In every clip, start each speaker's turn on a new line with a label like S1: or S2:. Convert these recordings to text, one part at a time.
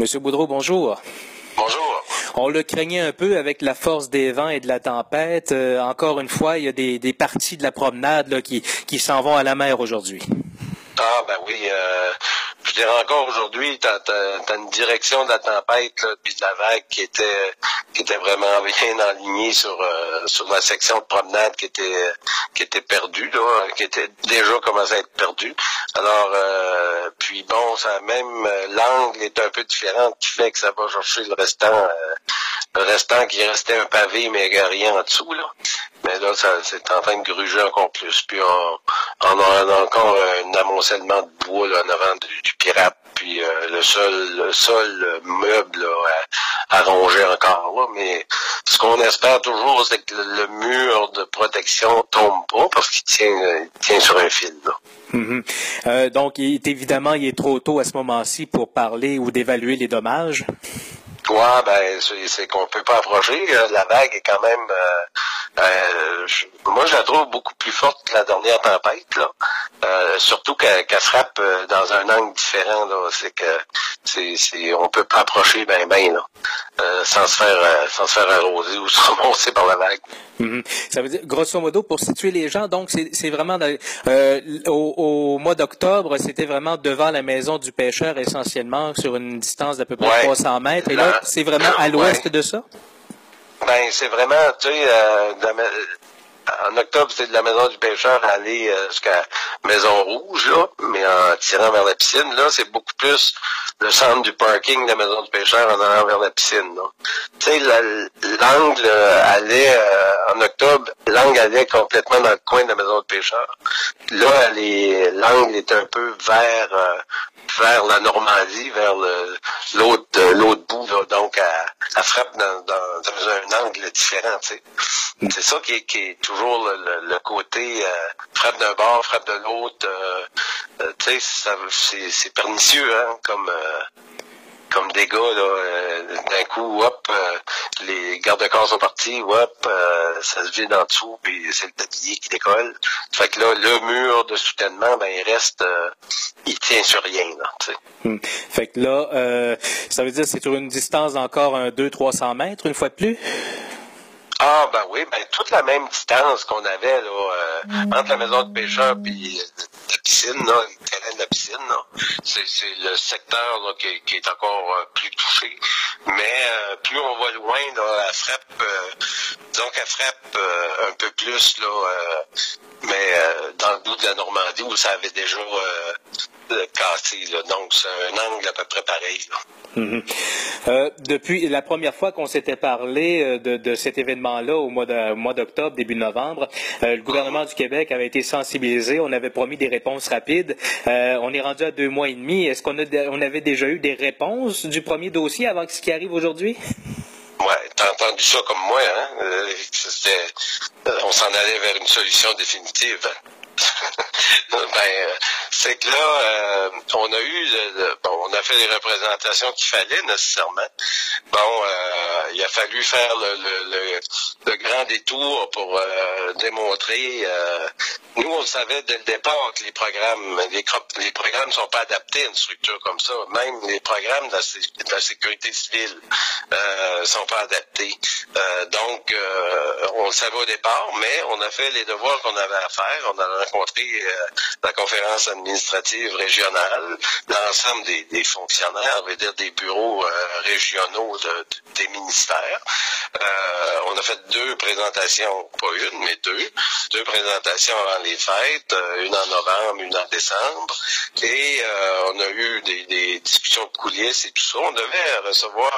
S1: Monsieur Boudreau, bonjour.
S2: Bonjour.
S1: On le craignait un peu avec la force des vents et de la tempête. Euh, encore une fois, il y a des, parties de la promenade qui, qui s'en vont à la mer aujourd'hui.
S2: Ah ben oui, euh, je dirais encore aujourd'hui, tu as, une direction de la tempête puis de la vague qui était qui était vraiment bien alignée sur euh, sur la section de promenade qui était qui était perdue là, qui était déjà commencé à être perdue. Alors euh, puis bon, ça même l'angle est un peu différent qui fait que ça va chercher le restant le restant qui restait un pavé mais il n'y a rien en dessous là. Mais là, ça c'est en train de gruger encore plus. Puis on, on a encore un amoncellement de bois là, en avant du, pirate. Puis euh, le sol, le sol meuble à, ronger encore là. Mais ce qu'on espère toujours, c'est que le, mur de protection tombe pas parce qu'il tient, tient sur un fil. Là.
S1: Mm-hmm. Euh, donc, évidemment, il est trop tôt à ce moment-ci pour parler ou d'évaluer les dommages.
S2: Ben c'est qu'on peut pas approcher. La vague est quand même euh, moi, je la trouve beaucoup plus forte que la dernière tempête, là. Euh, surtout qu'elle frappe euh, dans un angle différent, là. C'est que c'est, c'est, on peut pas approcher ben ben, là, euh, sans se faire, sans se faire arroser ou se remonter par la vague.
S1: Mm-hmm. Ça veut dire, grosso modo, pour situer les gens, donc c'est, c'est vraiment au, au, mois d'octobre, c'était vraiment devant la maison du pêcheur essentiellement sur une distance d'à peu près 300 mètres. Et là, c'est vraiment à l'ouest de ça?
S2: Ben, c'est vraiment, tu sais, euh, en octobre, c'est de la maison du pêcheur à aller euh, jusqu'à Maison Rouge, là, mais en tirant vers la piscine. Là, c'est beaucoup plus le centre du parking de la maison du pêcheur en allant vers la piscine. Tu sais, l'angle euh, allait, en octobre, l'angle allait complètement dans le coin de la maison du pêcheur. Là, l'angle est un peu vers vers la Normandie, vers l'autre l'autre bout, donc elle, frappe dans, dans, un angle différent. C'est ça qui est, qui est toujours le, côté euh, frappe d'un bord, frappe de l'autre. Euh, euh c'est pernicieux, hein, comme comme des gars, là, euh, d'un coup, hop, euh, les gardes-corps sont partis, hop, euh, ça se vide en dessous, puis c'est le tablier qui décolle. Fait que là, le mur de soutènement, ben, il reste, il tient sur rien, là, tu sais.
S1: Hmm. Fait que là, ça veut dire c'est sur une distance d'encore un 200-300 mètres, une fois de plus?
S2: Ah ben oui, ben toute la même distance qu'on avait là entre la maison de pêcheur puis la piscine, là, la piscine, c'est, le secteur qui, est encore euh, plus touché. Mais euh, plus on va loin, là, elle frappe, euh, disons qu'elle frappe un peu plus, là, mais dans le bout de la Normandie où ça avait déjà cassé. Là. Donc c'est un angle à peu près pareil. Là.
S1: Mhm. Euh, depuis la première fois qu'on s'était parlé euh, de, de cet événement-là au mois d'octobre, début novembre, euh, le gouvernement du Québec avait été sensibilisé. On avait promis des réponses rapides. Euh, on est rendu à deux mois et demi. Est-ce qu'on on avait déjà eu des réponses du premier dossier avant ce qui arrive aujourd'hui?
S2: Ouais, t'as entendu ça comme moi, hein? on s'en allait vers une solution définitive. ben, c'est que là, euh, on a eu, bon, on a fait les représentations qu'il fallait nécessairement. Bon, euh, il a fallu faire le, le, le, grand détour pour euh, démontrer. nous, on savait dès le départ que les programmes, les, programmes sont pas adaptés à une structure comme ça. Même les programmes de la, sécurité civile euh, sont pas adaptés. donc, on le savait au départ, mais on a fait les devoirs qu'on avait à faire. On a rencontré la conférence administrative régionale, l'ensemble des, fonctionnaires, dire des bureaux euh, régionaux des ministères. Euh, on a fait deux présentations, pas une, mais deux, deux présentations avant les fêtes, euh, une en novembre, une en décembre, et on a eu des, des, discussions de coulisses et tout ça. On devait recevoir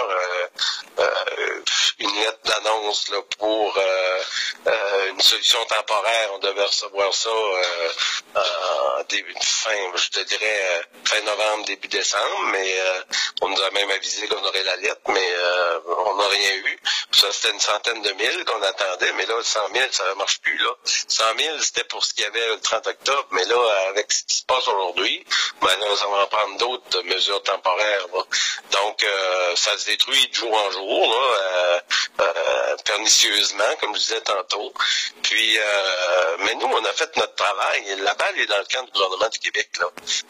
S2: une lettre d'annonce pour une solution temporaire. On devait recevoir ça en début fin, je dirais euh, fin novembre, début décembre, mais euh, on nous a même avisé qu'on aurait la lettre, mais euh, on n'a rien eu. Ça, c'était une centaine de mille qu'on attendait, mais là, 100 000, ça ne marche plus. là. 100 000, c'était pour ce qu'il y avait le 30 octobre, mais là, avec ce qui se passe aujourd'hui, là, on va en prendre d'autres mesures temporaires. Donc, ça se détruit de jour en jour. Là. uh, pernicieusement, comme je disais tantôt. Puis, euh, mais nous, on a fait notre travail. La balle est dans le camp du gouvernement du Québec.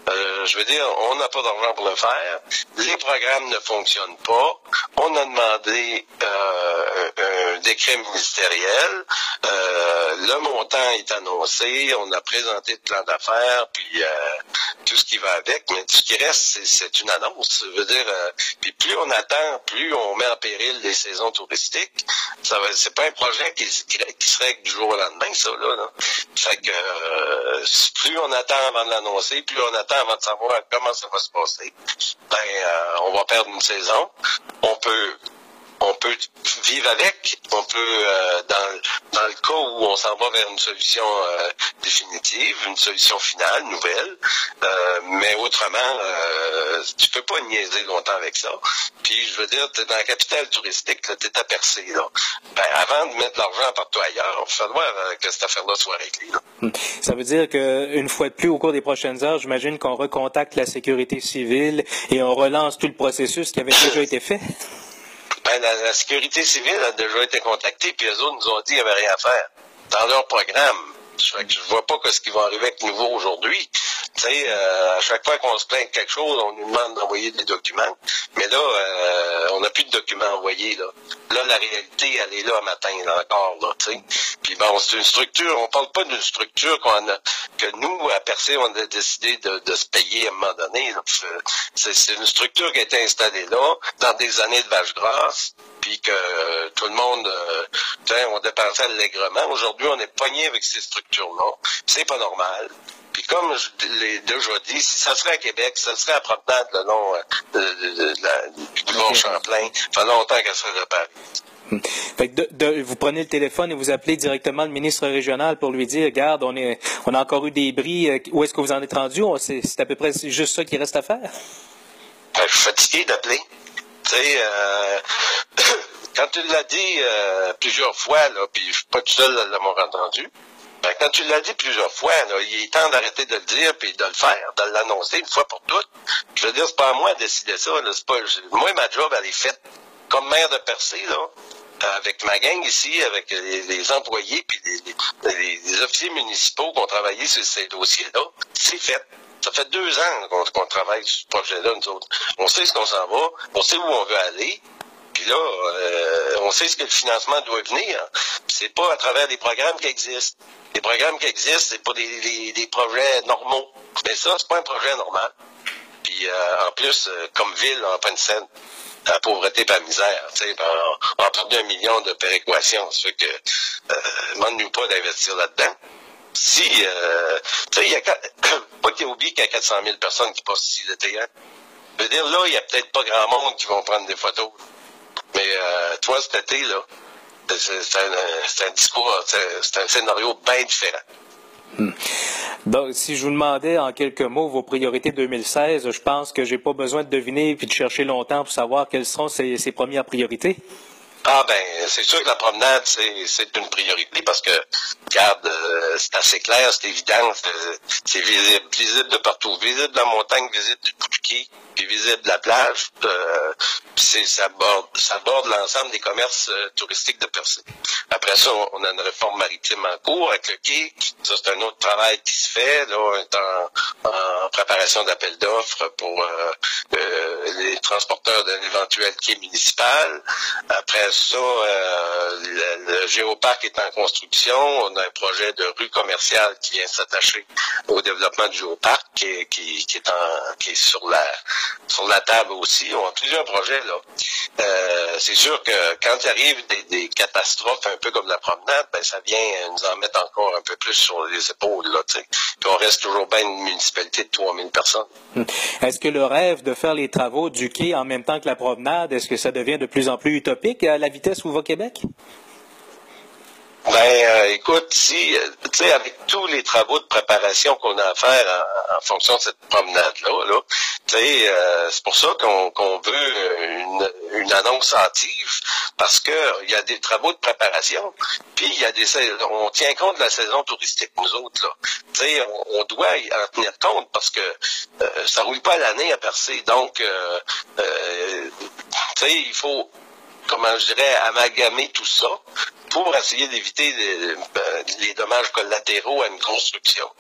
S2: Euh, je veux dire, on n'a pas d'argent pour le faire. Les programmes ne fonctionnent pas. On a demandé euh, un, décret ministériel. Le montant est annoncé. On a présenté le plan d'affaires, puis tout ce qui va avec. Mais tout ce qui reste, c'est une annonce. Je veux dire, puis plus on attend, plus on met en péril les saisons touristiques. Ça c'est pas un projet qui, qui, serait du jour au lendemain, ça, là. là. Fait que euh, plus on attend avant de l'annoncer, plus on attend avant de savoir comment ça va se passer, ben euh, on va perdre une saison. On peut on peut vivre avec, on peut, euh, dans, dans le cas où on s'en va vers une solution euh, définitive, une solution finale, nouvelle, euh, mais autrement, tu peux pas niaiser longtemps avec ça. Puis, je veux dire, tu es dans la capitale touristique, tu es à percer. Là. Ben, avant de mettre l'argent partout ailleurs, il va falloir que cette affaire-là soit réglée. Là.
S1: Hmm. Ça veut dire qu'une fois de plus, au cours des prochaines heures, j'imagine qu'on recontacte la sécurité civile et on relance tout le processus qui avait déjà été fait?
S2: Ben, la, sécurité civile a déjà été contactée, puis eux autres nous ont dit qu'il n'y avait rien à faire. Dans leur programme, je, ne vois pas ce qui va arriver avec nouveau aujourd'hui. Tu sais, euh, à chaque fois qu'on se plaint de quelque chose, on nous demande d'envoyer des documents. Mais là, euh, on n'a plus de documents envoyés. Là. là, la réalité, elle est là matin, là, encore. Là, sais. Puis bon, c'est une structure, on parle pas d'une structure qu'on a, que nous, à Percé, on a décidé de, de se payer à un moment donné. C'est une structure qui a été installée là, dans des années de vache grasse puis que euh, tout le monde, euh, on dépensait allègrement. Aujourd'hui, on est pogné avec ces structures-là. C'est pas normal. Puis comme je l'ai déjà dit, si ça serait à Québec, ça serait à promenade le long euh, de, de, de, du Mont Champlain. Ça fait longtemps qu'elle serait réparée.
S1: Hmm. Fait que de, vous prenez le téléphone et vous appelez directement le ministre régional pour lui dire, regarde, on est, on a encore eu des bris, où est-ce que vous en êtes rendu? C'est à peu près juste ça qui reste à faire?
S2: Ben, je suis fatigué d'appeler. Tu sais, euh, quand tu l'as dit euh, plusieurs fois, là, puis je suis pas tout seul à l'avoir entendu, ben, quand tu l'as dit plusieurs fois, là, il est temps d'arrêter de le dire puis de le faire, de l'annoncer une fois pour toutes. Je veux dire, c'est pas à moi de décider ça. Pas, moi, ma job, elle est faite. Comme maire de Percé, là, avec ma gang ici, avec les, employés puis les, les, officiers municipaux qui ont travaillé sur ces dossiers-là, c'est fait. Ça fait deux ans qu'on travaille sur ce projet-là, nous autres. On sait ce qu'on s'en va, on sait où on veut aller, puis là, euh, on sait ce que le financement doit venir. C'est pas à travers des programmes qui existent. Les programmes qui existent, c'est pas des, projets normaux. Mais ça, c'est pas un projet normal. Puis euh, en plus, euh, comme ville, en pleine scène, la pauvreté et la misère. Ben, on, on a perdu un million de péréquations. Ça fait que euh, demande-nous pas d'investir là-dedans si, euh, tu sais, il y a, pas qu'il oublie qu'il y a 400 000 personnes qui passent ici l'été, hein. Je veux dire, là, il n'y a peut-être pas grand monde qui vont prendre des photos. Mais euh, toi, cet été, là, c'est un, un, discours, c'est un scénario bien différent.
S1: Hmm. Donc, si je vous demandais en quelques mots vos priorités 2016, je pense que j'ai pas besoin de deviner puis de chercher longtemps pour savoir quelles seront ces, ces premières priorités.
S2: Ah ben, c'est sûr que la promenade, c'est une priorité parce que, regarde, euh, c'est assez clair, c'est évident, c'est visible, visible de partout, visible de la montagne, visible du Pouchki, puis visible de la plage. Euh, c'est ça borde, ça borde l'ensemble des commerces euh, touristiques de Percé. Après ça, on a une réforme maritime en cours avec le quai. Ça, c'est un autre travail qui se fait. Là, on est en, en préparation d'appel d'offres pour euh, les transporteurs d'un éventuel quai municipal. Après ça, euh, le, géoparc est en construction. On a un projet de rue commerciale qui vient s'attacher au développement du géoparc qui, qui, qui, est en, qui est sur la sur la table aussi. On a plusieurs projets là. Euh, c'est sûr que quand il arrive des, des, catastrophes un peu comme la promenade, ben ça vient nous en mettre encore un peu plus sur les épaules là. Puis on reste toujours bien une municipalité de 3000 personnes.
S1: Hmm. Est-ce que le rêve de faire les travaux du quai en même temps que la promenade, est-ce que ça devient de plus en plus utopique? La vitesse où va Québec?
S2: Ben, euh, écoute, si, euh, tu sais, avec tous les travaux de préparation qu'on a à faire en, fonction de cette promenade-là, là, tu sais, euh, c'est pour ça qu'on veut une, annonce hâtive, parce que il y a des travaux de préparation, puis il y a des, on tient compte de la saison touristique, nous autres, là. Tu sais, on, on, doit en tenir compte, parce que euh, ça roule pas l'année à percer, donc, tu sais, il faut comment je dirais, amalgamer tout ça pour essayer d'éviter les, les, dommages collatéraux à une construction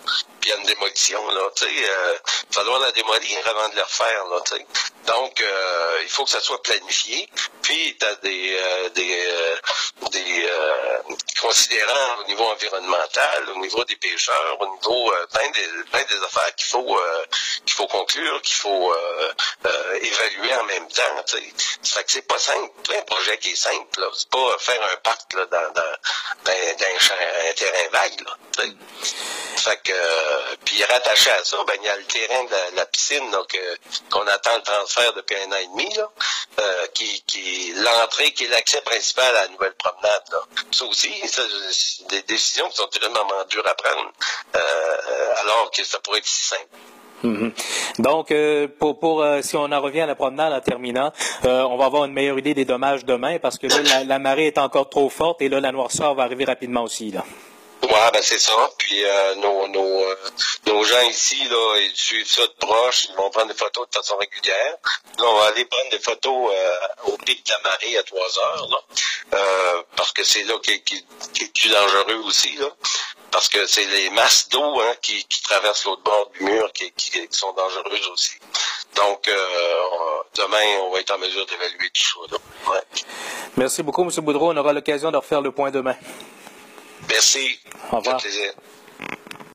S2: puis à une démolition. Là, tu sais, euh, falloir la démolir avant de la refaire. Donc, euh, il faut que ça soit planifié. Puis, tu as des, euh, des, des considérants au niveau environnemental, au niveau des pêcheurs, au niveau plein, des, plein des affaires qu'il faut qu'il faut conclure, qu'il faut évaluer en même temps. Que c'est pas simple. C'est un projet qui est simple. C'est pas faire un parc là, dans, dans, dans un, terrain vague. Que puis rattaché à ça, ben il y a le terrain de la, piscine donc qu'on attend le transfert depuis un an et demi, là, euh, qui, qui l'entrée, qui est l'accès principal à la nouvelle promenade. Là. Ça aussi, c'est des décisions qui sont tellement dures à prendre, euh, alors que ça pourrait être si simple.
S1: Mm-hmm. Donc, euh, pour, pour euh, si on en revient à la promenade en terminant, euh, on va avoir une meilleure idée des dommages demain parce que là, la, marée est encore trop forte et là, la noirceur va arriver rapidement aussi. Là.
S2: Ouais, ben c'est ça. Puis euh, nos, nos, euh, nos gens ici, là, ils suivent ça de proche, ils vont prendre des photos de façon régulière. Là, on va aller prendre des photos euh, au pic de la marée à 3 heures, là, parce que c'est là qui, qui, est plus dangereux aussi, là. Parce que c'est les masses d'eau hein, qui, qui traversent l'autre bord du mur qui, qui, qui sont dangereuses aussi. Donc, euh, demain, on va être en mesure d'évaluer tout ça. Ouais.
S1: Merci beaucoup, M. Boudreau. On aura l'occasion de refaire le point demain.
S2: Merci.
S1: Au revoir.
S2: plaisir.